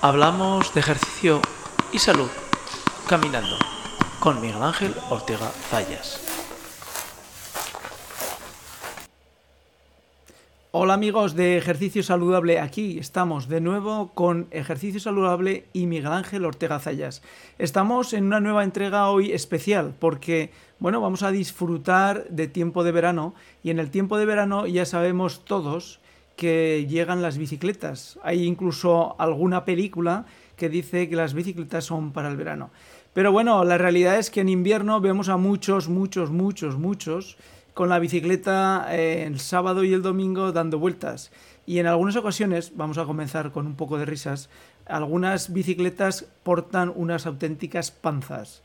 hablamos de ejercicio y salud caminando con Miguel Ángel Ortega Zayas. Hola amigos de Ejercicio Saludable, aquí estamos de nuevo con Ejercicio Saludable y Miguel Ángel Ortega Zayas. Estamos en una nueva entrega hoy especial porque, bueno, vamos a disfrutar de tiempo de verano y en el tiempo de verano ya sabemos todos que llegan las bicicletas. Hay incluso alguna película que dice que las bicicletas son para el verano. Pero bueno, la realidad es que en invierno vemos a muchos, muchos, muchos, muchos con la bicicleta eh, el sábado y el domingo dando vueltas. Y en algunas ocasiones, vamos a comenzar con un poco de risas, algunas bicicletas portan unas auténticas panzas.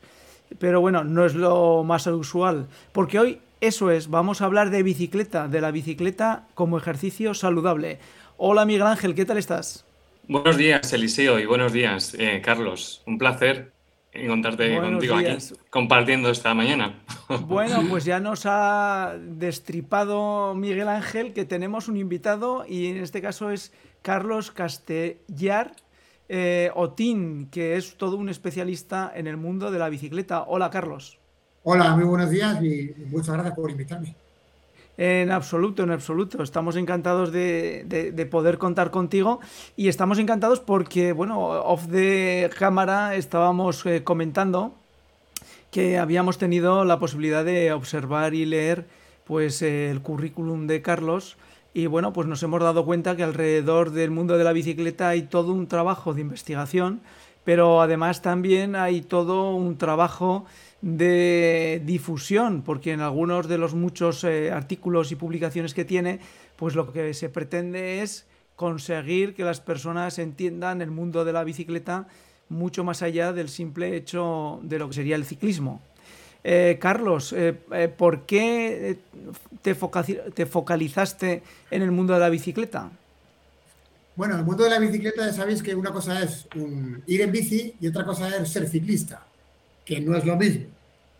Pero bueno, no es lo más usual, porque hoy eso es, vamos a hablar de bicicleta, de la bicicleta como ejercicio saludable. Hola Miguel Ángel, ¿qué tal estás? Buenos días, Eliseo, y buenos días, eh, Carlos. Un placer encontrarte contigo aquí compartiendo esta mañana. Bueno, pues ya nos ha destripado Miguel Ángel que tenemos un invitado y en este caso es Carlos Castellar eh, Otín, que es todo un especialista en el mundo de la bicicleta. Hola, Carlos. Hola, muy buenos días y muchas gracias por invitarme. En absoluto, en absoluto. Estamos encantados de, poder contar contigo y estamos encantados porque, bueno, off de cámara estábamos eh, comentando que habíamos tenido la posibilidad de observar y leer pues el currículum de Carlos y bueno, pues nos hemos dado cuenta que alrededor del mundo de la bicicleta hay todo un trabajo de investigación, pero además también hay todo un trabajo de difusión, porque en algunos de los muchos eh, artículos y publicaciones que tiene, pues lo que se pretende es conseguir que las personas entiendan el mundo de la bicicleta mucho más allá del simple hecho de lo que sería el ciclismo. Eh, Carlos, eh, ¿por qué te, te, focalizaste en el mundo de la bicicleta? Bueno, el mundo de la bicicleta ya sabéis que una cosa es ir en bici y otra cosa es ser ciclista que no es lo mismo.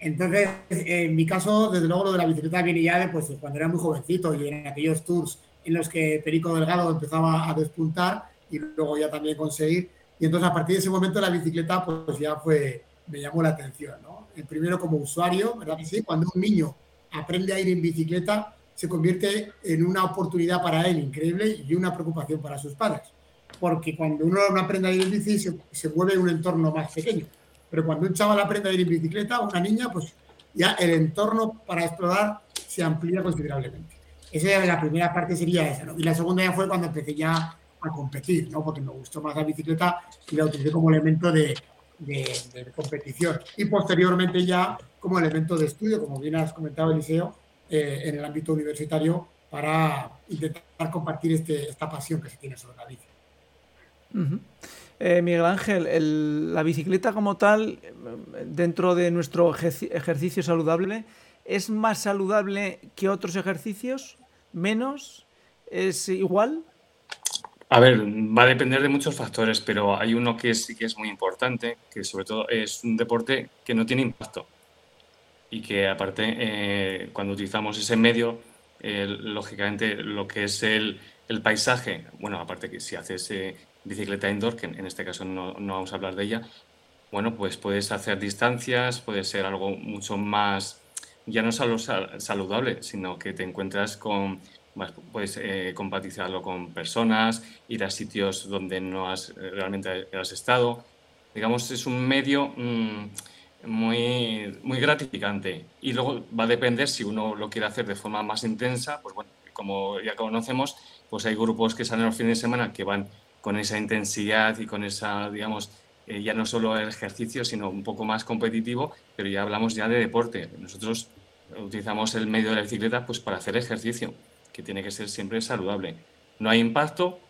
Entonces, en mi caso, desde luego lo de la bicicleta viene ya de pues, cuando era muy jovencito y en aquellos tours en los que Perico Delgado empezaba a despuntar y luego ya también conseguir. Y entonces a partir de ese momento la bicicleta pues ya fue, me llamó la atención, ¿no? El primero como usuario, ¿verdad sí? Cuando un niño aprende a ir en bicicleta, se convierte en una oportunidad para él increíble y una preocupación para sus padres. Porque cuando uno no aprende a ir en bici, se, se un entorno más pequeño. Pero cuando un chaval aprende a ir en bicicleta, una niña, pues ya el entorno para explorar se amplía considerablemente. Esa es la primera parte, sería esa. ¿no? Y la segunda ya fue cuando empecé ya a competir, ¿no? porque me gustó más la bicicleta y la utilicé como elemento de, de, competición. Y posteriormente ya como elemento de estudio, como bien has comentado, Eliseo, eh, en el ámbito universitario para intentar compartir este, esta pasión que se tiene sobre la bici. Eh, Miguel Ángel, la bicicleta como tal, dentro de nuestro ejercicio saludable, ¿es más saludable que otros ejercicios? ¿Menos? ¿Es igual? A ver, va a depender de muchos factores, pero hay uno que sí que es muy importante, que sobre todo es un deporte que no tiene impacto y que aparte eh, cuando utilizamos ese medio, eh, lógicamente lo que es el, paisaje, bueno, aparte que si haces bicicleta indoor, que en este caso no, no, vamos a hablar de ella, bueno, pues puedes hacer distancias, puede ser algo mucho más, ya no solo saludable, sino que te encuentras con, puedes eh, con personas, ir a sitios donde no has eh, realmente has estado. Digamos, es un medio mm, muy, muy gratificante. Y luego va a depender si uno lo quiere hacer de forma más intensa, pues bueno, como ya conocemos, pues hay grupos que salen los fines de semana que van con esa intensidad y con esa, digamos, eh, ya no solo el ejercicio, sino un poco más competitivo, pero ya hablamos ya de deporte. Nosotros utilizamos el medio de la bicicleta pues para hacer ejercicio, que tiene que ser siempre saludable. No hay impacto,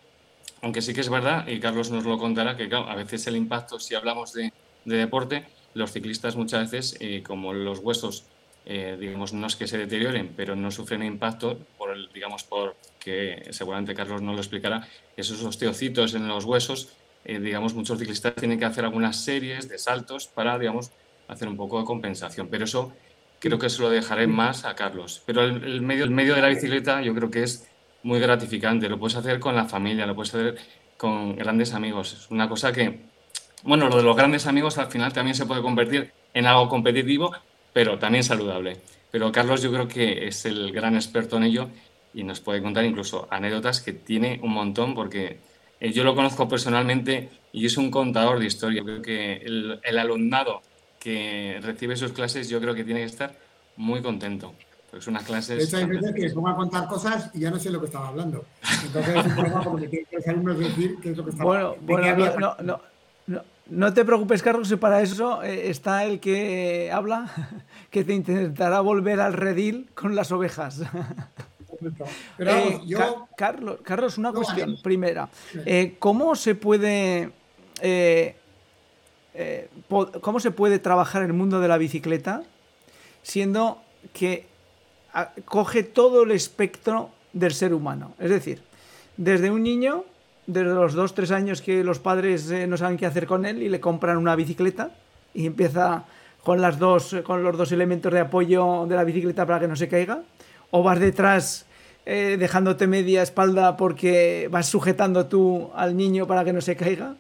aunque sí que es verdad, y Carlos nos lo contará, que a veces el impacto, si hablamos de, deporte, los ciclistas muchas veces, eh, como los huesos, eh, digamos, no es que se deterioren, pero no sufren impacto por el, digamos, por que seguramente Carlos nos lo explicará, esos osteocitos en los huesos, eh, digamos, muchos ciclistas tienen que hacer algunas series de saltos para, digamos, hacer un poco de compensación. Pero eso creo que se lo dejaré más a Carlos. Pero el, medio, el medio de la bicicleta yo creo que es muy gratificante. Lo puedes hacer con la familia, lo puedes hacer con grandes amigos. Es una cosa que, bueno, lo de los grandes amigos al final también se puede convertir en algo competitivo, pero también saludable. Pero Carlos yo creo que es el gran experto en ello y nos puede contar incluso anécdotas que tiene un montón porque eh, yo lo conozco personalmente y es un contador de historia. Creo que el, alumnado que recibe sus clases yo creo que tiene que estar muy contento. Pues unas clases... De hecho, hay veces que pongo a contar cosas y ya no sé lo que estaba hablando. Entonces es un problema porque los alumnos decir qué es lo que estaba Bueno, bueno no, no, no, no, te preocupes, Carlos, y para eso eh, está el que habla, que te intentará volver al redil con las ovejas. Pero eh, yo... Carlos, Carlos, una cuestión primera. Eh, ¿Cómo se puede cómo se puede trabajar el mundo de la bicicleta siendo que coge todo el espectro del ser humano? Es decir, desde un niño desde los dos, tres años que los padres eh, no saben qué hacer con él y le compran una bicicleta y empieza con, las dos, con los dos elementos de apoyo de la bicicleta para que no se caiga. O vas detrás eh, dejándote media espalda porque vas sujetando tú al niño para que no se caiga.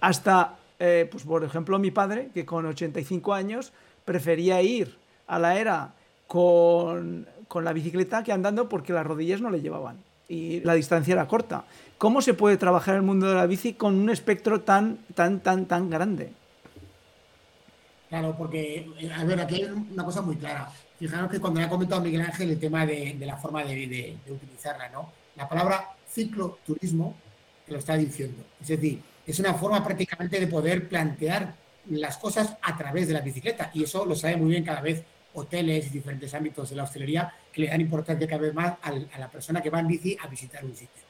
Hasta, eh, pues por ejemplo, mi padre, que con 85 años prefería ir a la era con, con la bicicleta que andando porque las rodillas no le llevaban y la distancia era corta. ¿Cómo se puede trabajar el mundo de la bici con un espectro tan, tan, tan, tan grande? Claro, porque, a ver, aquí hay una cosa muy clara. Fijaros que cuando le ha comentado Miguel Ángel el tema de, la forma de, utilizarla, ¿no? La palabra cicloturismo lo está diciendo. Es decir, es una forma prácticamente de poder plantear las cosas a través de la bicicleta. Y eso lo sabe muy bien cada vez hoteles y diferentes ámbitos de la hostelería que le dan importancia cada vez más a la persona que va en bici a visitar un sitio.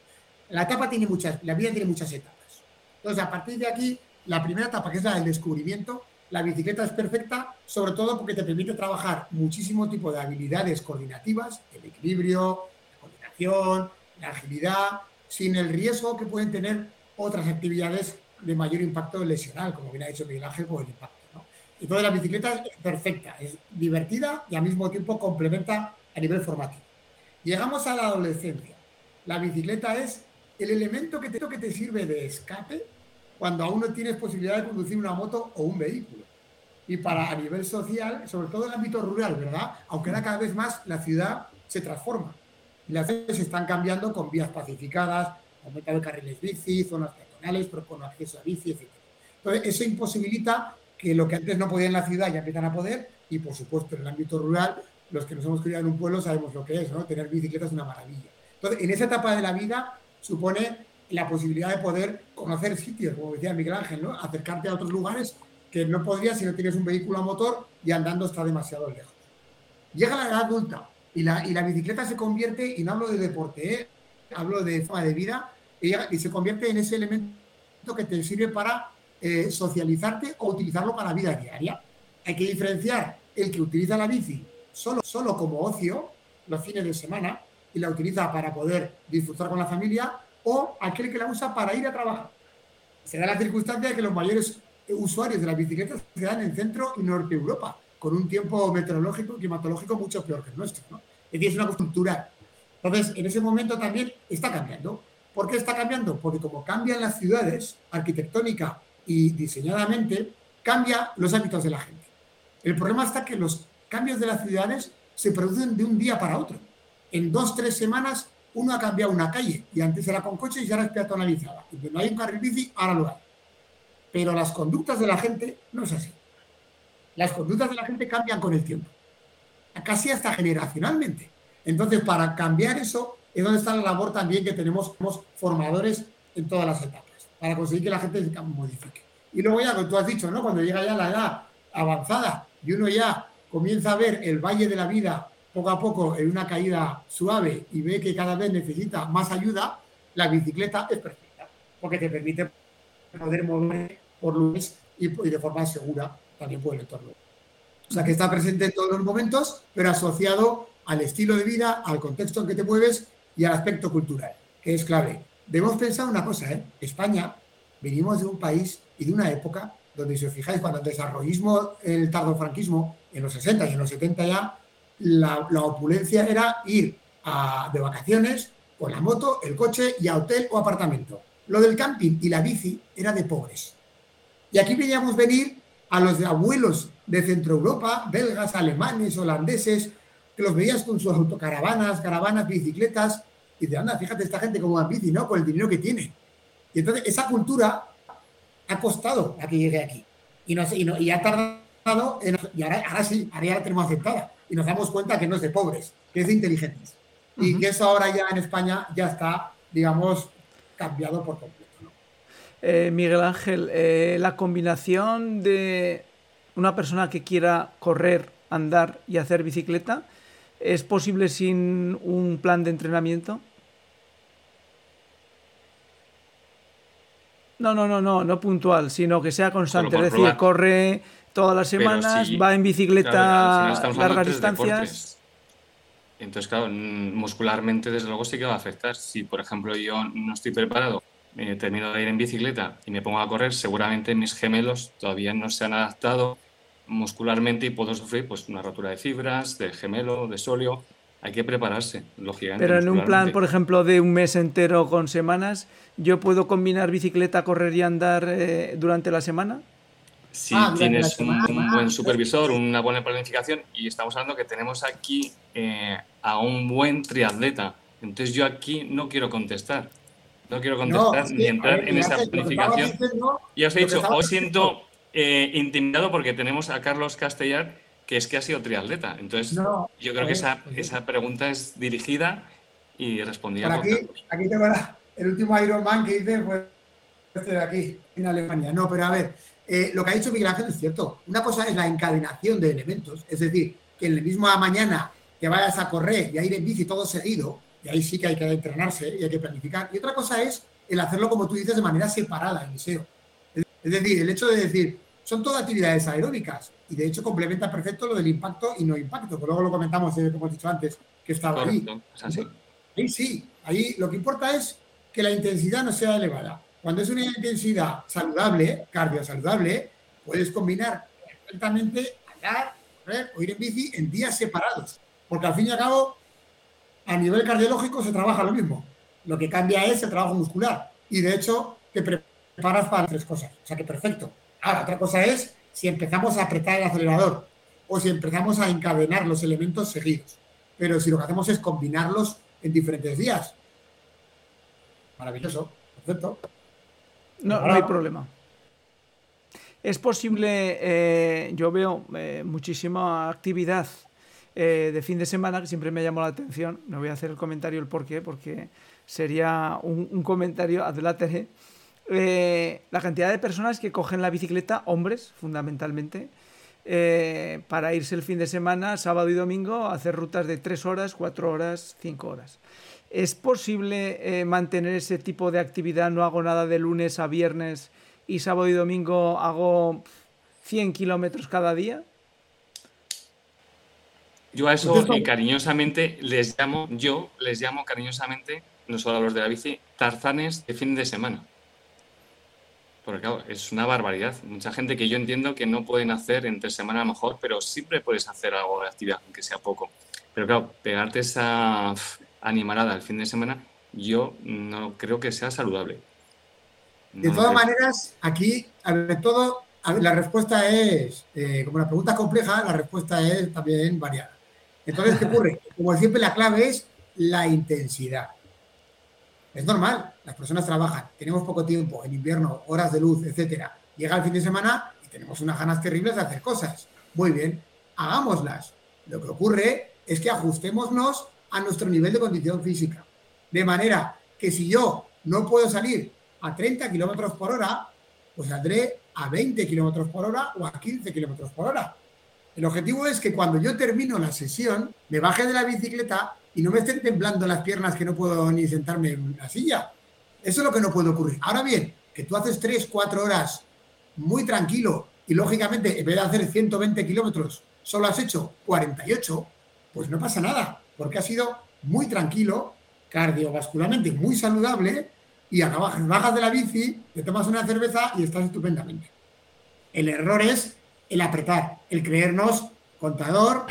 La etapa tiene muchas, la vida tiene muchas etapas. Entonces, a partir de aquí, la primera etapa, que es la del descubrimiento, la bicicleta es perfecta, sobre todo porque te permite trabajar muchísimo tipo de habilidades coordinativas, el equilibrio, la coordinación, la agilidad, sin el riesgo que pueden tener otras actividades de mayor impacto lesional, como bien ha dicho Miguel Ángel, por el impacto. Entonces la bicicleta es perfecta, es divertida y al mismo tiempo complementa a nivel formativo. Llegamos a la adolescencia. La bicicleta es el elemento que te, que te sirve de escape cuando aún no tienes posibilidad de conducir una moto o un vehículo. Y para a nivel social, sobre todo en el ámbito rural, ¿verdad? Aunque ahora cada vez más la ciudad se transforma. Y las ciudades se están cambiando con vías pacificadas, aumento de carriles bici, zonas peatonales, con acceso a bici, etc. Entonces, eso imposibilita que lo que antes no podía en la ciudad ya empiezan a poder y por supuesto en el ámbito rural, los que nos hemos criado en un pueblo sabemos lo que es, ¿no? Tener bicicleta es una maravilla. Entonces, en esa etapa de la vida supone la posibilidad de poder conocer sitios, como decía Miguel Ángel. Acercarte a otros lugares que no podrías si no tienes un vehículo a motor y andando está demasiado lejos. Llega la edad adulta y la, bicicleta se convierte, y no hablo de deporte, ¿eh? hablo de forma de vida, y, y se convierte en ese elemento que te sirve para eh, socializarte o utilizarlo para la vida diaria. Hay que diferenciar el que utiliza la bici solo, solo como ocio, los fines de semana, y la utiliza para poder disfrutar con la familia, o aquel que la usa para ir a trabajar. Se da la circunstancia de que los mayores usuarios de las bicicletas se dan en Centro y Norte Europa, con un tiempo meteorológico, climatológico mucho peor que el nuestro. ¿no? Es decir, es una cultura. Entonces, en ese momento también está cambiando. ¿Por qué está cambiando? Porque como cambian las ciudades arquitectónica y diseñadamente cambia los hábitos de la gente. El problema está que los cambios de las ciudades se producen de un día para otro. En dos, tres semanas uno ha cambiado una calle y antes era con coches y ahora es peatonalizada. Y no hay un carril bici, ahora lo hay. Pero las conductas de la gente no es así. Las conductas de la gente cambian con el tiempo. Casi hasta generacionalmente. Entonces, para cambiar eso es donde está la labor también que tenemos formadores en todas las etapas para conseguir que la gente se modifique. Y luego ya, como tú has dicho, ¿no? Cuando llega ya la edad avanzada y uno ya comienza a ver el valle de la vida poco a poco en una caída suave y ve que cada vez necesita más ayuda, la bicicleta es perfecta, porque te permite poder mover por lugares y, de forma segura también por el entorno. O sea que está presente en todos los momentos, pero asociado al estilo de vida, al contexto en que te mueves y al aspecto cultural, que es clave debemos pensar una cosa, ¿eh? España, venimos de un país y de una época donde, si os fijáis, cuando el desarrollismo, el tardofranquismo, en los 60 y en los 70 ya, la, opulencia era ir de vacaciones con la moto, el coche y a hotel o apartamento. lo del camping y la bici era de pobres. Y aquí veíamos venir a los abuelos de Centro Europa, belgas, alemanes, holandeses, que los veías con sus autocaravanas, caravanas, bicicletas, y de anda, fíjate esta gente como va bici, ¿no? Con el dinero que tiene. Y entonces esa cultura ha costado a que llegue aquí. Y, no, y ha tardado, en, y ahora, ahora, sí, ahora ya la tenemos aceptada. Y nos damos cuenta que no es de pobres, que es de inteligentes. Uh -huh. Y que eso ahora ya en España ya está, digamos, cambiado por completo. ¿no? Eh, Miguel Ángel, eh, la combinación de una persona que quiera correr, andar y hacer bicicleta, ¿es posible sin un plan de entrenamiento? No, no, no, no, no puntual, sino que sea constante. Es decir, corre todas las semanas, si, va en bicicleta claro, largas distancias. Entonces, claro, muscularmente, desde luego, sí que va a afectar. Si, por ejemplo, yo no estoy preparado, eh, termino de ir en bicicleta y me pongo a correr, seguramente mis gemelos todavía no se han adaptado muscularmente y puedo sufrir pues, una rotura de fibras, de gemelo, de sóleo. Hay que prepararse, lógicamente. Pero en un plan, por ejemplo, de un mes entero con semanas, ¿yo puedo combinar bicicleta, correr y andar eh, durante la semana? Si ah, tienes un, un, buen supervisor, una buena planificación, y estamos hablando que tenemos aquí eh, a un buen triatleta. Entonces yo aquí no quiero contestar. No quiero contestar no, sí, ni entrar ver, en esa planificación. Ya os he dicho, hoy siento eh, intimidado porque tenemos a Carlos Castellar que es que ha sido triatleta. Entonces, no, yo creo que esa, esa, pregunta es dirigida y respondida por, por aquí, aquí tengo la, el último Ironman que hice fue este de aquí, en Alemania. No, pero a ver, eh, lo que ha dicho Miguel Ángel es cierto. Una cosa es la encadenación de elementos, es decir, que en la misma mañana que vayas a correr y a ir en bici todo seguido, y ahí sí que hay que entrenarse y hay que planificar. Y otra cosa es el hacerlo, como tú dices, de manera separada, Eliseo. Es decir, el hecho de decir, son todas actividades aeróbicas y de hecho complementa perfecto lo del impacto y no impacto, que luego lo comentamos, eh, como he dicho antes, que estaba ahí. Ahí sí, ahí lo que importa es que la intensidad no sea elevada. Cuando es una intensidad saludable, cardio saludable, puedes combinar perfectamente andar, correr o ir en bici en días separados. Porque al fin y al cabo, a nivel cardiológico se trabaja lo mismo. Lo que cambia es el trabajo muscular. Y de hecho, te preparas para tres cosas. O sea que perfecto. Ahora, otra cosa es si empezamos a apretar el acelerador o si empezamos a encadenar los elementos seguidos. Pero si lo que hacemos es combinarlos en diferentes días. Maravilloso, perfecto. No, no hay problema. Es posible, eh, yo veo eh, muchísima actividad eh, de fin de semana que siempre me llamó la atención. No voy a hacer el comentario el por qué, porque sería un, un comentario adelante eh, la cantidad de personas que cogen la bicicleta, hombres fundamentalmente, para irse el fin de semana, sábado y domingo, a hacer rutas de 3 horas, 4 horas, 5 horas. ¿Es posible eh, mantener ese tipo de actividad? No hago nada de lunes a viernes y sábado y domingo hago 100 kilómetros cada día. Yo a eso y cariñosamente les llamo, yo les llamo cariñosamente, no solo a los de la bici, tarzanes de fin de semana. Porque claro, es una barbaridad. Mucha gente que yo entiendo que no pueden hacer entre semana a lo mejor, pero siempre puedes hacer algo de actividad, aunque sea poco. Pero claro, pegarte esa animalada el fin de semana, yo no creo que sea saludable. No de todas maneras, aquí, a ver, todo, a ver, la respuesta es, eh, como la pregunta es compleja, la respuesta es también variada. Entonces, ¿qué ocurre? Como siempre, la clave es la intensidad. Es normal, las personas trabajan, tenemos poco tiempo, en invierno, horas de luz, etcétera. Llega el fin de semana y tenemos unas ganas terribles de hacer cosas. Muy bien, hagámoslas. Lo que ocurre es que ajustémonos a nuestro nivel de condición física. De manera que si yo no puedo salir a 30 kilómetros por hora, pues saldré a 20 kilómetros por hora o a 15 kilómetros por hora. El objetivo es que cuando yo termino la sesión, me baje de la bicicleta y no me estén temblando las piernas que no puedo ni sentarme en la silla. Eso es lo que no puede ocurrir. Ahora bien, que tú haces 3, 4 horas muy tranquilo y lógicamente en vez de hacer 120 kilómetros solo has hecho 48, pues no pasa nada, porque has sido muy tranquilo, cardiovascularmente muy saludable y acabas, bajas de la bici, te tomas una cerveza y estás estupendamente. El error es el apretar, el creernos contador,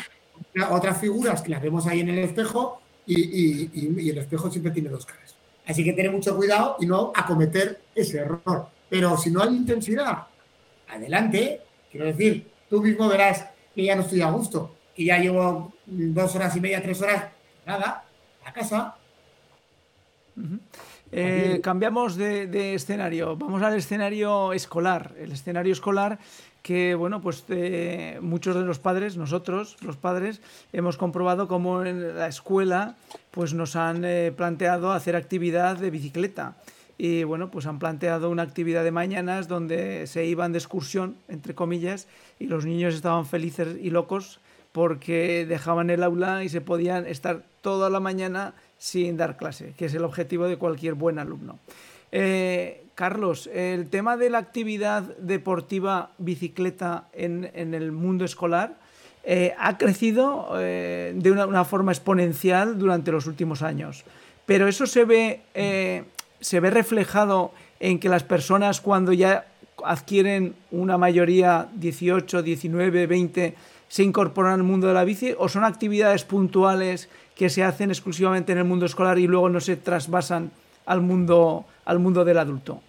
otras figuras que las vemos ahí en el espejo y, y, y, el espejo siempre tiene dos caras. Así que tener mucho cuidado y no acometer ese error. Pero si no hay intensidad, adelante. Quiero decir, tú mismo verás que ya no estoy a gusto, que ya llevo dos horas y media, tres horas, nada, a casa. Eh, cambiamos de, escenario, vamos al escenario escolar. El escenario escolar que, bueno, pues eh, muchos de los padres, nosotros, los padres, hemos comprobado cómo en la escuela pues nos han eh, planteado hacer actividad de bicicleta. Y bueno, pues han planteado una actividad de mañanas donde se iban de excursión, entre comillas, y los niños estaban felices y locos porque dejaban el aula y se podían estar toda la mañana sin dar clase, que es el objetivo de cualquier buen alumno. Eh, Carlos, el tema de la actividad deportiva bicicleta en, el mundo escolar eh, ha crecido eh, de una, forma exponencial durante los últimos años, pero eso se ve, se ve reflejado en que las personas cuando ya adquieren una mayoría 18, 19, 20, se incorporan al mundo de la bici o son actividades puntuales que se hacen exclusivamente en el mundo escolar y luego no se trasvasan al mundo, al mundo del adulto?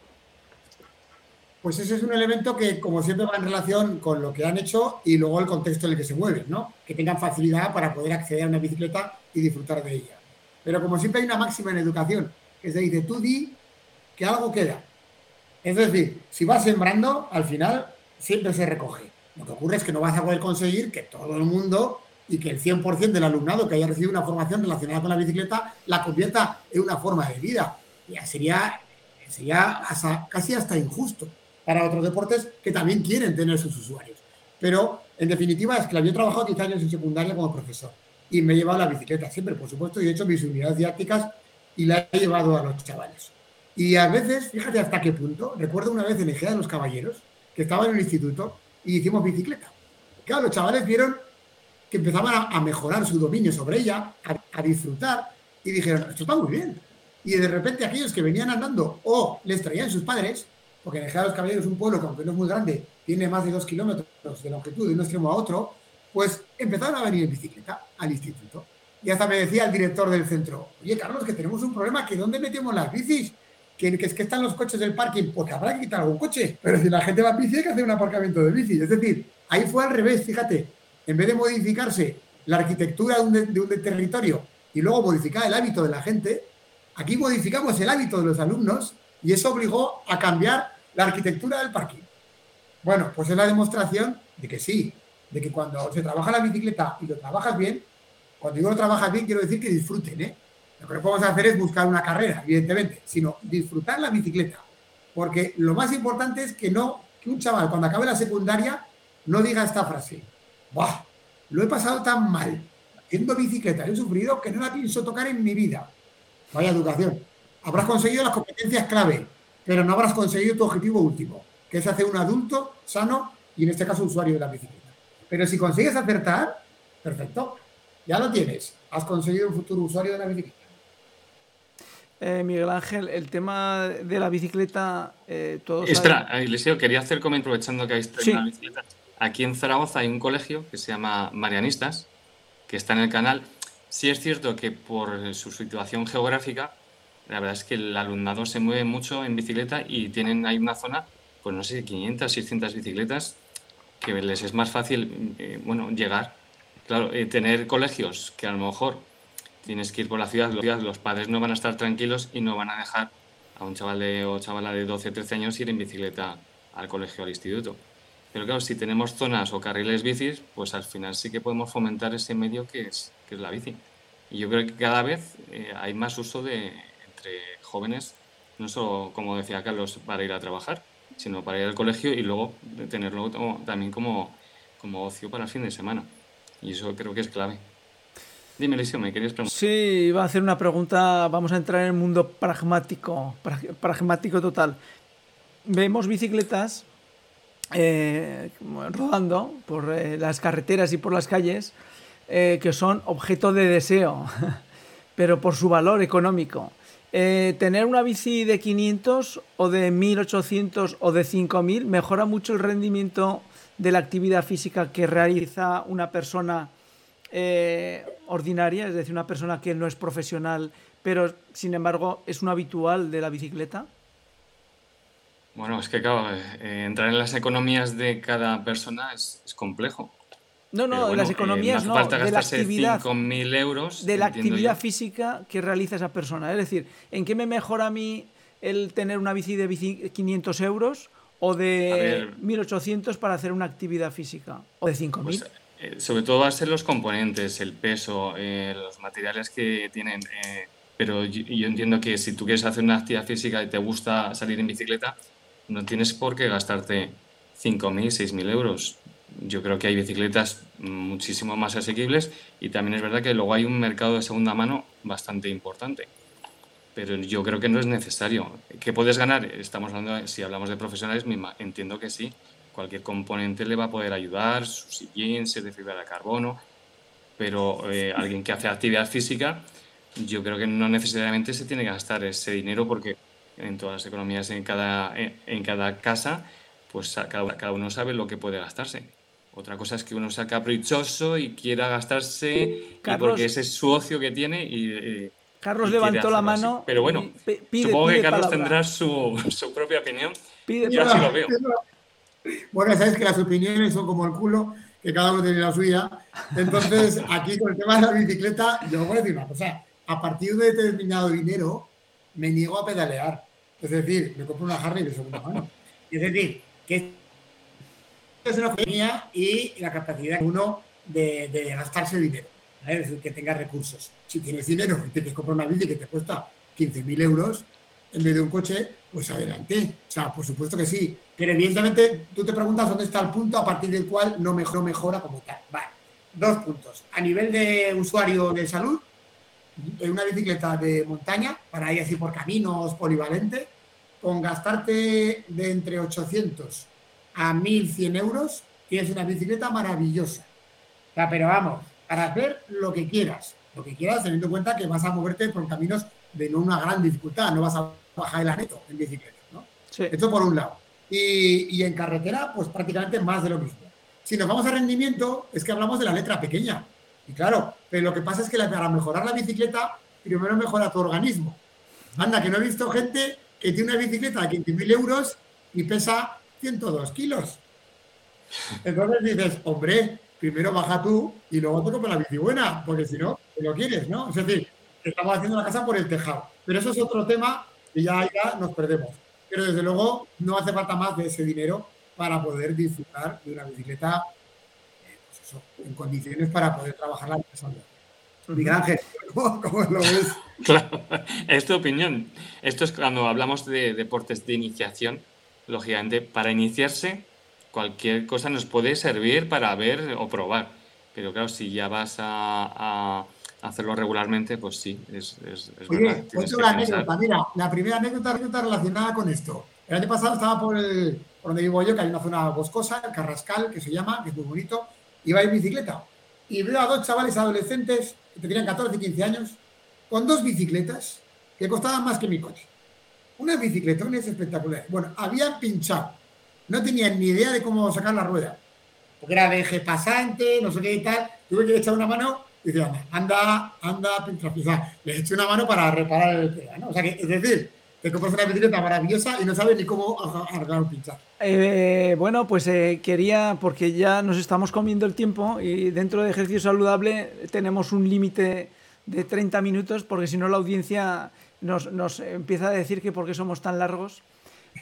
Pues ese es un elemento que, como siempre, va en relación con lo que han hecho y luego el contexto en el que se mueven, ¿no? Que tengan facilidad para poder acceder a una bicicleta y disfrutar de ella. Pero como siempre hay una máxima en educación, que se dice, tú di que algo queda. Es decir, si vas sembrando, al final siempre se recoge. Lo que ocurre es que no vas a poder conseguir que todo el mundo y que el 100% del alumnado que haya recibido una formación relacionada con la bicicleta la convierta en una forma de vida. Ya sería, sería casi hasta injusto para otros deportes que también quieren tener sus usuarios. Pero, en definitiva, es que yo he trabajado 10 años en secundaria como profesor y me he llevado la bicicleta siempre, por supuesto, y he hecho mis unidades didácticas y la he llevado a los chavales. Y a veces, fíjate hasta qué punto, recuerdo una vez en Ejea de los Caballeros, que estaba en el instituto y hicimos bicicleta. Claro, los chavales vieron que empezaban a, mejorar su dominio sobre ella, a, disfrutar, y dijeron, esto está muy bien. Y de repente aquellos que venían andando o les traían sus padres, porque Dejar los Caballeros es un pueblo que aunque no es muy grande, tiene más de dos kilómetros de longitud de un extremo a otro, pues empezaron a venir en bicicleta al instituto. Y hasta me decía el director del centro, oye Carlos, que tenemos un problema, que ¿dónde metemos las bicis? Que, es que están los coches del parking, porque habrá que quitar algún coche. Pero si la gente va a bici hay que hacer un aparcamiento de bici. Es decir, ahí fue al revés, fíjate, en vez de modificarse la arquitectura de un, territorio y luego modificar el hábito de la gente, aquí modificamos el hábito de los alumnos y eso obligó a cambiar la arquitectura del parking. Bueno, pues es la demostración de que sí, de que cuando se trabaja la bicicleta y lo trabajas bien, cuando digo lo trabajas bien, quiero decir que disfruten, ¿eh? Lo que no podemos hacer es buscar una carrera, evidentemente, sino disfrutar la bicicleta. Porque lo más importante es que no, que un chaval cuando acabe la secundaria no diga esta frase. ¡Buah! Lo he pasado tan mal haciendo bicicleta, he sufrido que no la pienso tocar en mi vida. Vaya educación. Habrás conseguido las competencias clave, pero no habrás conseguido tu objetivo último, que es hacer un adulto sano y en este caso usuario de la bicicleta. Pero si consigues acertar, perfecto, ya lo tienes. Has conseguido un futuro usuario de la bicicleta. Eh, Miguel Ángel, el tema de la bicicleta, eh, todos. Espera, Eliseo, quería hacer como aprovechando que hay sí. la bicicleta aquí en Zaragoza hay un colegio que se llama Marianistas, que está en el canal. Sí es cierto que por su situación geográfica, la verdad es que el alumnado se mueve mucho en bicicleta y tienen ahí una zona, pues no sé, 500, 600 bicicletas, que les es más fácil, eh, bueno, llegar. Claro, eh, tener colegios que a lo mejor tienes que ir por la ciudad, los padres no van a estar tranquilos y no van a dejar a un chaval de, o chavala de 12, 13 años ir en bicicleta al colegio, al instituto. Pero claro, si tenemos zonas o carriles bicis, pues al final sí que podemos fomentar ese medio que es, que es la bici. Y yo creo que cada vez eh, hay más uso de entre jóvenes, no solo, como decía Carlos, para ir a trabajar, sino para ir al colegio y luego tenerlo también como, como ocio para el fin de semana. Y eso creo que es clave. Dime, Eliseo, ¿me querías preguntar? Sí, iba a hacer una pregunta. Vamos a entrar en el mundo pragmático, pragmático total. Vemos bicicletas eh, rodando por eh, las carreteras y por las calles eh, que son objeto de deseo, pero por su valor económico. tener una bici de 500 o de 1800 o de 5000 mejora mucho el rendimiento de la actividad física que realiza una persona ordinaria, es decir, una persona que no es profesional, pero sin embargo es un habitual de la bicicleta. Bueno, es que claro, eh, entrar en las economías de cada persona es, complejo. No, no, las economías no, de la actividad, euros. De la actividad física que realiza esa persona. Es decir, ¿en qué me mejora a mí el tener una bici de 500 euros o de 1.800 para hacer una actividad física? ¿O de 5.000? Pues, eh, sobre todo va a ser los componentes, el peso, eh, los materiales que tienen. pero yo, yo, entiendo que si tú quieres hacer una actividad física y te gusta salir en bicicleta, no tienes por qué gastarte 5.000, 6.000 euros. Yo creo que hay bicicletas muchísimo más asequibles y también es verdad que luego hay un mercado de segunda mano bastante importante. Pero yo creo que no es necesario. ¿Qué puedes ganar? Estamos hablando, si hablamos de profesionales, entiendo que sí. Cualquier componente le va a poder ayudar, su sillín, ser de fibra de carbono, pero eh, alguien que hace actividad física, yo creo que no necesariamente se tiene que gastar ese dinero porque en todas las economías, en cada, en, cada casa, pues cada, cada, uno sabe lo que puede gastarse. Otra cosa es que uno sea caprichoso y quiera gastarse porque ese es su ocio que tiene y... Carlos levantó la mano. Pero bueno, supongo que Carlos tendrá su, su, propia opinión. Yo así lo veo. Bueno, sabes que las opiniones son como el culo, que cada uno tiene la suya. Entonces, aquí con el tema de la bicicleta, yo voy a decir una cosa. A partir de determinado dinero, me niego a pedalear. Es decir, me compro una Harley de segunda mano. Es decir, que es una economía y la capacidad de uno de, gastarse dinero. Es decir, que tenga recursos. Si tienes dinero y te compras una bici que te cuesta 15.000 euros en vez de un coche, pues adelante. O sea, por supuesto que sí. Pero evidentemente tú te preguntas dónde está el punto a partir del cual no mejora, mejora como tal. Vale. Dos puntos. A nivel de usuario de salud, en una bicicleta de montaña, para ir así por caminos polivalente, con gastarte de entre 800 a 1100 euros, tienes una bicicleta maravillosa. O sea, pero vamos, para hacer lo que quieras, lo que quieras, teniendo en cuenta que vas a moverte por caminos de no una gran dificultad, no vas a bajar el aneto en bicicleta, ¿no? Esto por un lado. Y, y en carretera, pues prácticamente más de lo mismo. Si nos vamos a rendimiento, es que hablamos de la letra pequeña. Y claro, pero lo que pasa es que para mejorar la bicicleta, primero mejora tu organismo. Anda, que no he visto gente que tiene una bicicleta de 15.000 euros y pesa 102 kilos. Entonces dices, hombre, primero baja tú y luego te compras la bici porque si no, te lo quieres, ¿no? Es decir, estamos haciendo la casa por el tejado. Pero eso es otro tema y ya nos perdemos. Pero desde luego no hace falta más de ese dinero para poder disfrutar de una bicicleta en condiciones para poder trabajar la persona. Miguel Ángel, ¿cómo, lo ves? Claro, es tu opinión. Esto es cuando hablamos de deportes de iniciación, lógicamente, para iniciarse, cualquier cosa nos puede servir para ver o probar. Pero claro, si ya vas a, hacerlo regularmente, pues sí, es, es, Oye, otra anécdota, mira, la primera anécdota, relacionada con esto. El año pasado estaba por, el, por donde vivo yo, que hay una zona boscosa, el Carrascal, que se llama, que es muy bonito, iba en bicicleta y veo a dos chavales adolescentes que tenían 14 y 15 años con dos bicicletas que costaban más que mi coche. Una bicicleta, una es espectacular. Bueno, habían pinchado. No tenían ni idea de cómo sacar la rueda. Porque era de eje pasante, no sé qué y tal. Tuve que echar una mano y decía, anda, anda, anda, Le eché una mano para reparar el pedal, O sea que, es decir, te compras una bicicleta maravillosa y no sabes ni cómo arreglar un pinchar. Eh, bueno, pues eh, quería, porque ya nos estamos comiendo el tiempo y dentro de ejercicio saludable tenemos un límite de 30 minutos, porque si no la audiencia nos, empieza a decir que por qué somos tan largos.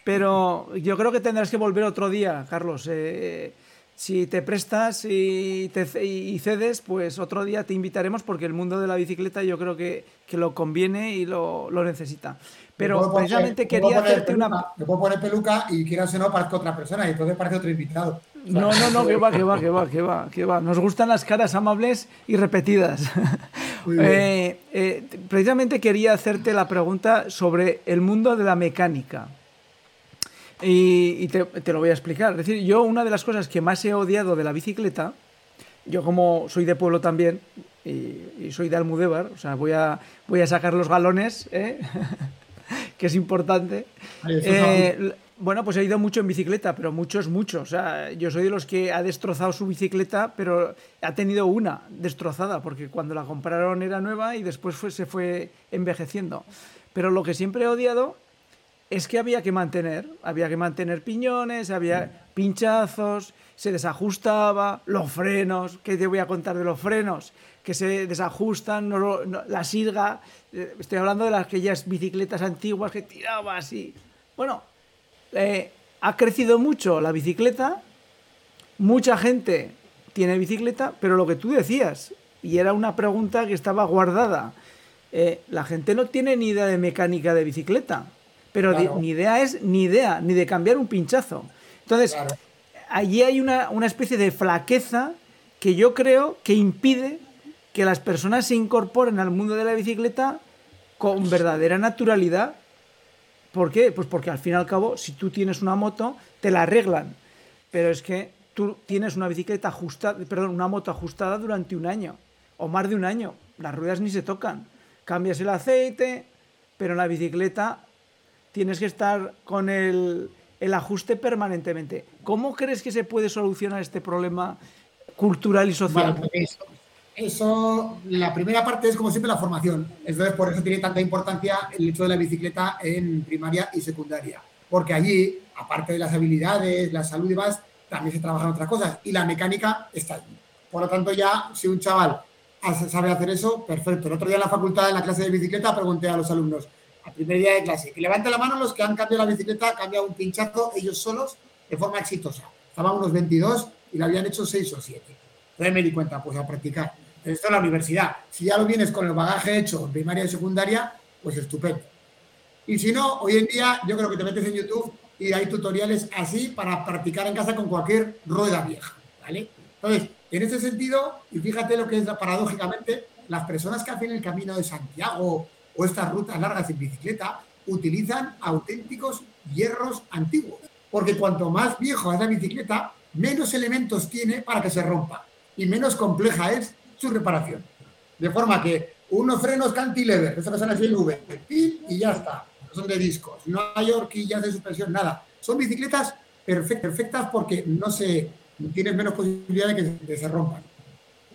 Pero yo creo que tendrás que volver otro día, Carlos. Eh, si te prestas y, te, y cedes, pues otro día te invitaremos porque el mundo de la bicicleta yo creo que, que lo conviene y lo, lo necesita. Pero precisamente quería hacerte una. Me puedo poner peluca y quieras o no, parezco otra persona y entonces parece otro invitado. No, no, no, que va, que va, que va, que va, que va. Nos gustan las caras amables y repetidas. Eh, eh, precisamente quería hacerte la pregunta sobre el mundo de la mecánica. Y, te, te, lo voy a explicar. Es decir, yo una de las cosas que más he odiado de la bicicleta, yo como soy de pueblo también y, soy de Almudévar, o sea, voy a, voy a sacar los galones, ¿eh? que es importante. Eh, Bueno, pues he ido mucho en bicicleta, pero mucho es mucho. O sea, yo soy de los que ha destrozado su bicicleta, pero ha tenido una destrozada, porque cuando la compraron era nueva y después se fue envejeciendo. Pero lo que siempre he odiado es que había que mantener, había que mantener piñones, había pinchazos, se desajustaba, los frenos, ¿qué te voy a contar de los frenos? Que se desajustan, la sirga, eh, estoy hablando de las, aquellas bicicletas antiguas que tirabas y... Bueno, eh, ha crecido mucho la bicicleta, mucha gente tiene bicicleta, pero lo que tú decías, y era una pregunta que estaba guardada, eh, la gente no tiene ni idea de mecánica de bicicleta, pero ni idea es ni idea, ni de cambiar un pinchazo. Entonces, allí hay una, una especie de flaqueza que yo creo que impide que las personas se incorporen al mundo de la bicicleta con verdadera naturalidad ¿Por qué? Pues porque al fin y al cabo, si tú tienes una moto, te la arreglan. Pero es que tú tienes una bicicleta ajustada, perdón, una moto ajustada durante un año o más de un año. Las ruedas ni se tocan. Cambias el aceite, pero en la bicicleta tienes que estar con el, ajuste permanentemente. ¿Cómo crees que se puede solucionar este problema cultural y social? Pues eso, la primera parte es como siempre la formación. Entonces, por eso tiene tanta importancia el hecho de la bicicleta en primaria y secundaria. Porque allí, aparte de las habilidades, la salud y demás, también se trabajan otras cosas. Y la mecánica está allí. Por lo tanto, ya si un chaval sabe hacer eso, perfecto. El otro día en la facultad, en la clase de bicicleta, pregunté a los alumnos, al primer día de clase, que levante la mano los que han cambiado la bicicleta, cambiado un pinchazo ellos solos de forma exitosa. Estaban unos 22 y lo habían hecho 6 o 7. Entonces me di cuenta, pues a practicar. Esto es la universidad. Si ya lo vienes con el bagaje hecho en primaria y secundaria, pues estupendo. Y si no, hoy en día yo creo que te metes en YouTube y hay tutoriales así para practicar en casa con cualquier rueda vieja, ¿vale? Entonces, en ese sentido, y fíjate lo que es paradójicamente, las personas que hacen el camino de Santiago o estas rutas largas en bicicleta utilizan auténticos hierros antiguos, porque cuanto más viejo es la bicicleta, menos elementos tiene para que se rompa y menos compleja es su reparación. De forma que unos frenos cantilever, que son así en V, y ya está. son de discos, no hay horquillas de suspensión, nada. Son bicicletas perfectas porque no se tienes menos posibilidad de que, se rompan.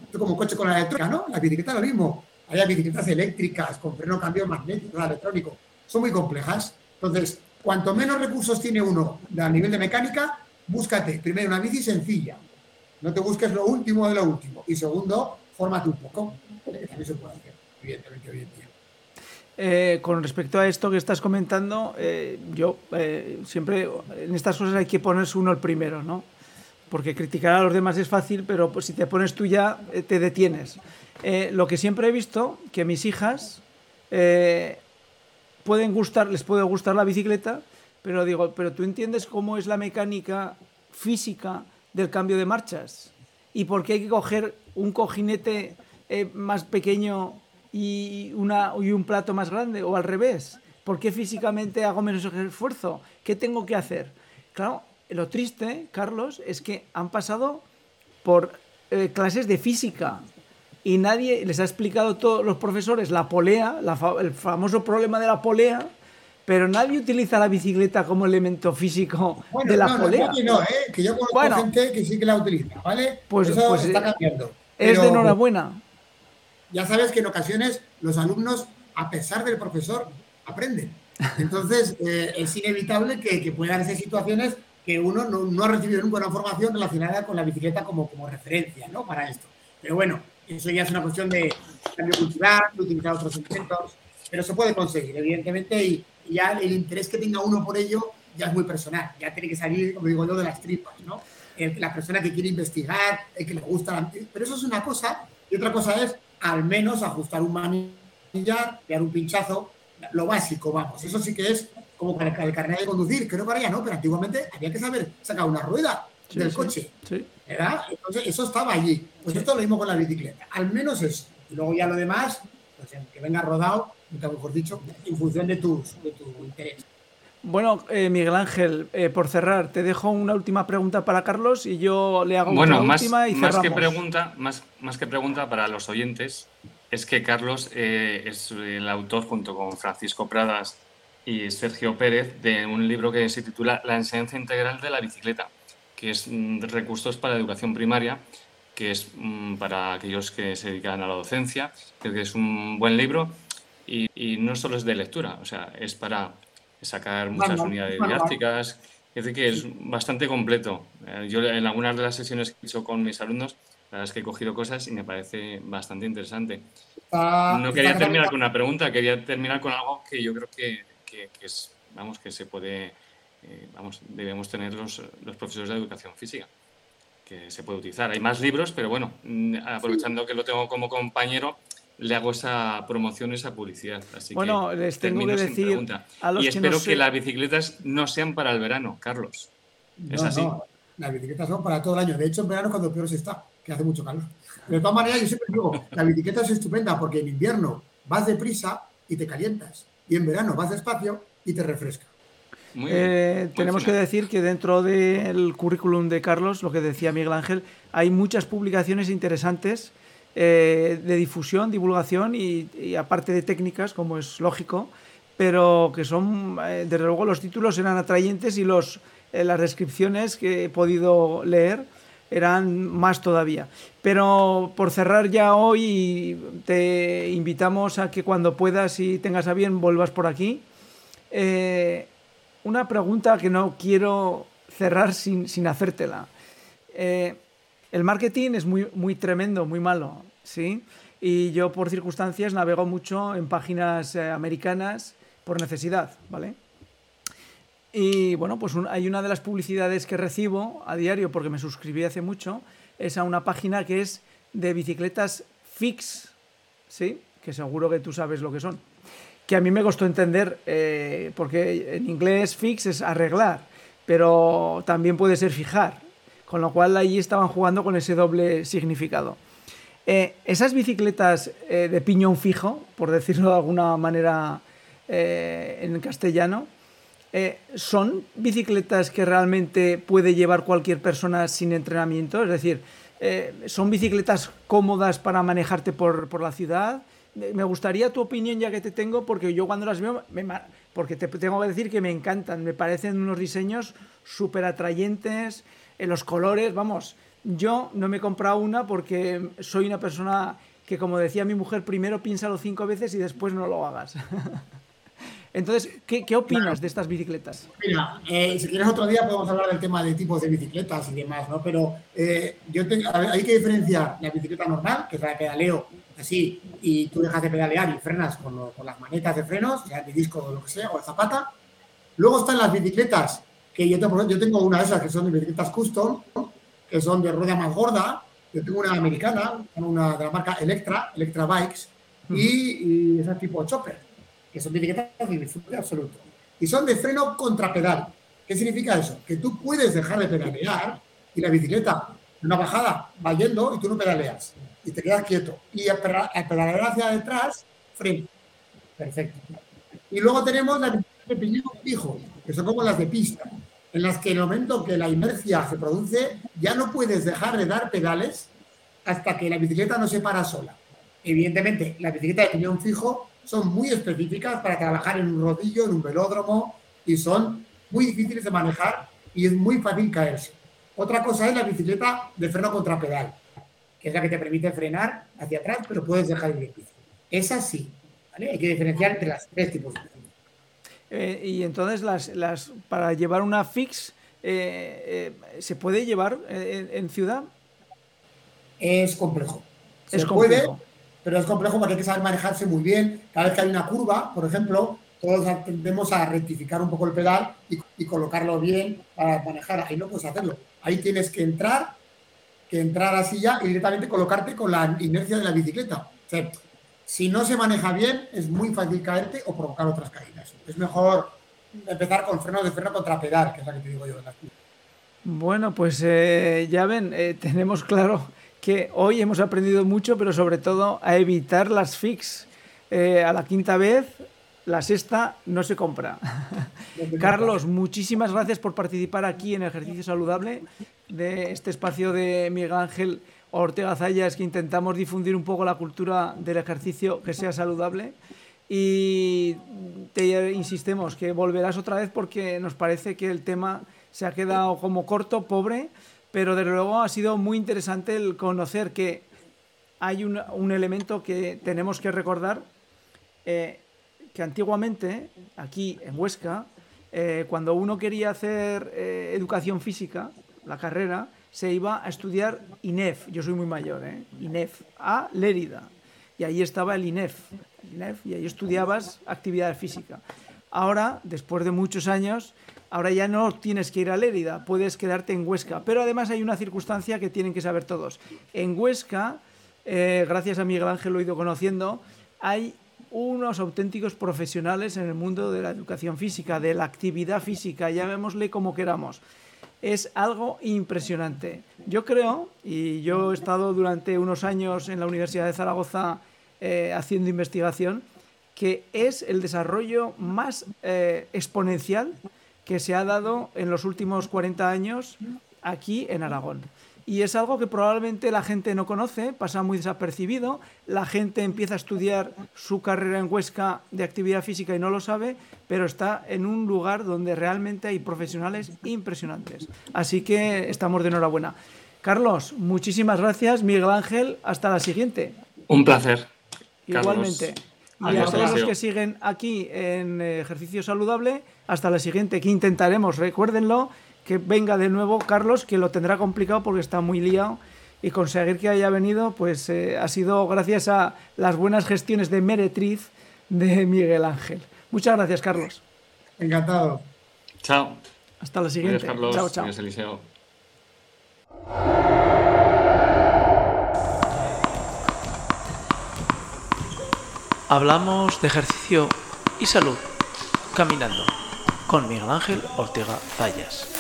Esto como coche con la electrónica, ¿no? La bicicleta lo mismo. Hay bicicletas eléctricas con freno cambio magnético, electrónico. Son muy complejas. Entonces, cuanto menos recursos tiene uno a nivel de mecánica, búscate primero una bici sencilla. No te busques lo último de lo último. Y segundo, fórmate un poco, también se puede hacer, evidentemente, hoy en día. Eh, con respecto a esto que estás comentando, eh, yo eh, siempre en estas cosas hay que ponerse uno el primero, ¿no? Porque criticar a los demás es fácil, pero pues, si te pones tú ya, te detienes. lo que siempre he visto, que mis hijas pueden gustar, les puede gustar la bicicleta, pero digo, pero tú entiendes cómo es la mecánica física del cambio de marchas y por qué hay que coger un cojinete eh, más pequeño y, una, y un plato más grande, o al revés. ¿Por qué físicamente hago menos esfuerzo? ¿Qué tengo que hacer? Claro, lo triste, Carlos, es que han pasado por eh, clases de física y nadie les ha explicado todos los profesores la polea, el famoso problema de la polea, pero nadie utiliza la bicicleta como elemento físico de la polea. No, no, ¿eh? que yo conozco gente que sí que la utiliza, ¿vale? Pues, Eso pues, está cambiando. Es de enhorabuena. Ya sabes que en ocasiones los alumnos, a pesar del profesor, aprenden. Entonces, eh, es inevitable que, que puedan ser situaciones que uno no, ha recibido nunca una formación relacionada con la bicicleta como, como referencia, ¿no? Para esto. Pero bueno, eso ya es una cuestión de cambio cultural, de utilizar otros inventos, pero se puede conseguir, evidentemente, y, ya el interés que tenga uno por ello ya es muy personal, ya tiene que salir, como digo yo, de las tripas, ¿no? la persona que quiere investigar, que le gusta. Pero eso es una cosa, y otra cosa es al menos ajustar un manillar, dar un pinchazo, lo básico, vamos. Eso sí que es como el, el carnet de conducir, creo que ahora ya no, pero antiguamente había que saber sacar una rueda del coche. ¿verdad? Entonces, eso estaba allí. Pues esto lo mismo con la bicicleta. Al menos eso. Y luego ya lo demás, pues que venga rodado, mejor dicho, en función de, tus, de tu interés. Bueno, eh, Miguel Ángel, eh, por cerrar, te dejo una última pregunta para Carlos y yo le hago una última y cerramos. Más que, pregunta, más, más que pregunta para los oyentes, es que Carlos eh, es el autor junto con Francisco Pradas y Sergio Pérez de un libro que se titula La enseñanza integral de la bicicleta, que es mm, recursos para educación primaria, que es mm, para aquellos que se dedican a la docencia. Creo que es un buen libro y, no solo es de lectura, o sea, es para sacar muchas unidades didácticas. Es decir, que es bastante completo. Eh, yo en algunas de las sesiones que he hecho con mis alumnos, la verdad es que he cogido cosas y me parece bastante interesante. no quería terminar con una pregunta, quería terminar con algo que yo creo que, que, es, vamos, que se puede, eh, vamos, debemos tener los, los profesores de educación física que se puede utilizar. Hay más libros, pero bueno, mm, aprovechando que lo tengo como compañero, le hago esa promoción, esa publicidad. Así bueno, les tengo que decir a los y espero que, las bicicletas no sean para el verano, Carlos. Es así. No. Las bicicletas son para todo el año. De hecho, en verano cuando peor se está, que hace mucho calor. de todas maneras, yo siempre digo, la bicicleta es estupenda porque en invierno vas deprisa y te calientas. Y en verano vas despacio y te refresca. Eh, tenemos que decir que dentro del currículum de Carlos, lo que decía Miguel Ángel, hay muchas publicaciones interesantes eh, de difusión, divulgación y, aparte de técnicas, como es lógico, pero que son, eh, desde luego, los títulos eran atrayentes y los, eh, las descripciones que he podido leer eran más todavía. Pero por cerrar ya hoy, te invitamos a que cuando puedas y tengas a bien vuelvas por aquí. una pregunta que no quiero cerrar sin, sin hacértela. el marketing es muy, muy tremendo, muy malo. ¿sí? Y yo por circunstancias navego mucho en páginas eh, americanas por necesidad, ¿vale? Y bueno, pues hay una de las publicidades que recibo a diario, porque me suscribí hace mucho, es a una página que es de bicicletas fix, ¿sí? Que seguro que tú sabes lo que son. Que a mí me costó entender, eh, porque en inglés fix es arreglar, pero también puede ser fijar, con lo cual ahí estaban jugando con ese doble significado. Eh, esas bicicletas eh, de piñón fijo, por decirlo de alguna manera en castellano, son bicicletas que realmente puede llevar cualquier persona sin entrenamiento. Es decir, son bicicletas cómodas para manejarte por, la ciudad. Me gustaría tu opinión ya que te tengo, porque yo cuando las veo, porque te tengo que decir que me encantan, me parecen unos diseños súper atrayentes, en los colores, vamos, yo no me he comprado una porque soy una persona que, como decía mi mujer, primero piénsalo cinco veces y después no lo hagas. Entonces, ¿qué, opinas de estas bicicletas? Mira, eh, si quieres otro día podemos hablar del tema de tipos de bicicletas y demás, ¿no? Pero eh, yo hay que diferenciar la bicicleta normal, que es la de pedaleo así, y tú dejas de pedalear y frenas con, las manetas de frenos, ya de disco o lo que sea, o de zapata. Luego están las bicicletas, que yo tengo, yo tengo una de esas que son bicicletas custom, que son de rueda más gorda. Yo tengo una americana, una de la marca Electra, Electra Bikes, y, esa tipo chopper, que son bicicletas de disfrute absoluto. Y son de freno contra pedal. ¿Qué significa eso? Que tú puedes dejar de pedalear y la bicicleta en una bajada va yendo y tú no pedaleas y te quedas quieto. Y al pedalear hacia detrás, freno. Perfecto. Y luego tenemos las bicicletas de piñón fijo, que son como las de pista en las que en el momento que la inercia se produce, ya no puedes dejar de dar pedales hasta que la bicicleta no se para sola. Evidentemente, las bicicletas de piñón fijo son muy específicas para trabajar en un rodillo, en un velódromo, y son muy difíciles de manejar y es muy fácil caerse. Otra cosa es la bicicleta de freno contra pedal, que es la que te permite frenar hacia atrás, pero puedes dejar el bici. Esa sí, Hay que diferenciar entre las tres tipos de eh, y entonces las, las, para llevar una fix, eh, eh, ¿se puede llevar en, ciudad? Es complejo. Se es puede, pero es complejo porque hay que saber manejarse muy bien. Cada vez que hay una curva, por ejemplo, todos tendemos a rectificar un poco el pedal y, colocarlo bien para manejar. Ahí no puedes hacerlo. Ahí tienes que entrar, que entrar así ya y directamente colocarte con la inercia de la bicicleta. O sea, si no se maneja bien, es muy fácil caerte o provocar otras caídas. Es mejor empezar con frenos de freno contra pedal, que es la que te digo yo. Bueno, pues eh, ya ven, eh, tenemos claro que hoy hemos aprendido mucho, pero sobre todo a evitar las fix. Eh, a la quinta vez, la sexta no se compra. Carlos, muchísimas gracias por participar aquí en Ejercicio Saludable de este espacio de Miguel Ángel Ortega Zaya es que intentamos difundir un poco la cultura del ejercicio que sea saludable y te insistimos que volverás otra vez porque nos parece que el tema se ha quedado como corto, pobre, pero desde luego ha sido muy interesante el conocer que hay un, elemento que tenemos que recordar, eh, que antiguamente, aquí en Huesca, eh, cuando uno quería hacer eh, educación física, la carrera, se iba a estudiar INEF, yo soy muy mayor, INEF, a Lérida, y ahí estaba el INEF, INEF, y ahí estudiabas actividad física. Ahora, después de muchos años, ahora ya no tienes que ir a Lérida, puedes quedarte en Huesca, pero además hay una circunstancia que tienen que saber todos. En Huesca eh, gracias a Miguel Ángel lo he ido conociendo, hay unos auténticos profesionales en el mundo de la educación física, de la actividad física, llamémosle como queramos. Es algo impresionante. Yo creo, y yo he estado durante unos años en la Universidad de Zaragoza eh, haciendo investigación, que es el desarrollo más eh, exponencial que se ha dado en los últimos 40 años aquí en Aragón y es algo que probablemente la gente no conoce, pasa muy desapercibido, la gente empieza a estudiar su carrera en Huesca de actividad física y no lo sabe, pero está en un lugar donde realmente hay profesionales impresionantes. Así que estamos de enhorabuena. Carlos, muchísimas gracias. Miguel Ángel, hasta la siguiente. Un placer. Igualmente. Y a todos los que siguen aquí en Ejercicio Saludable, hasta la siguiente, que intentaremos, recuérdenlo, que venga de nuevo Carlos, que lo tendrá complicado porque está muy liado y conseguir que haya venido, pues eh, ha sido gracias a las buenas gestiones de meretriz de Miguel Ángel. Muchas gracias, Carlos. Encantado. Chao. Hasta la siguiente. Chao, chao. Eliseo. Hablamos de ejercicio y salud caminando con Miguel Ángel Ortega Zayas.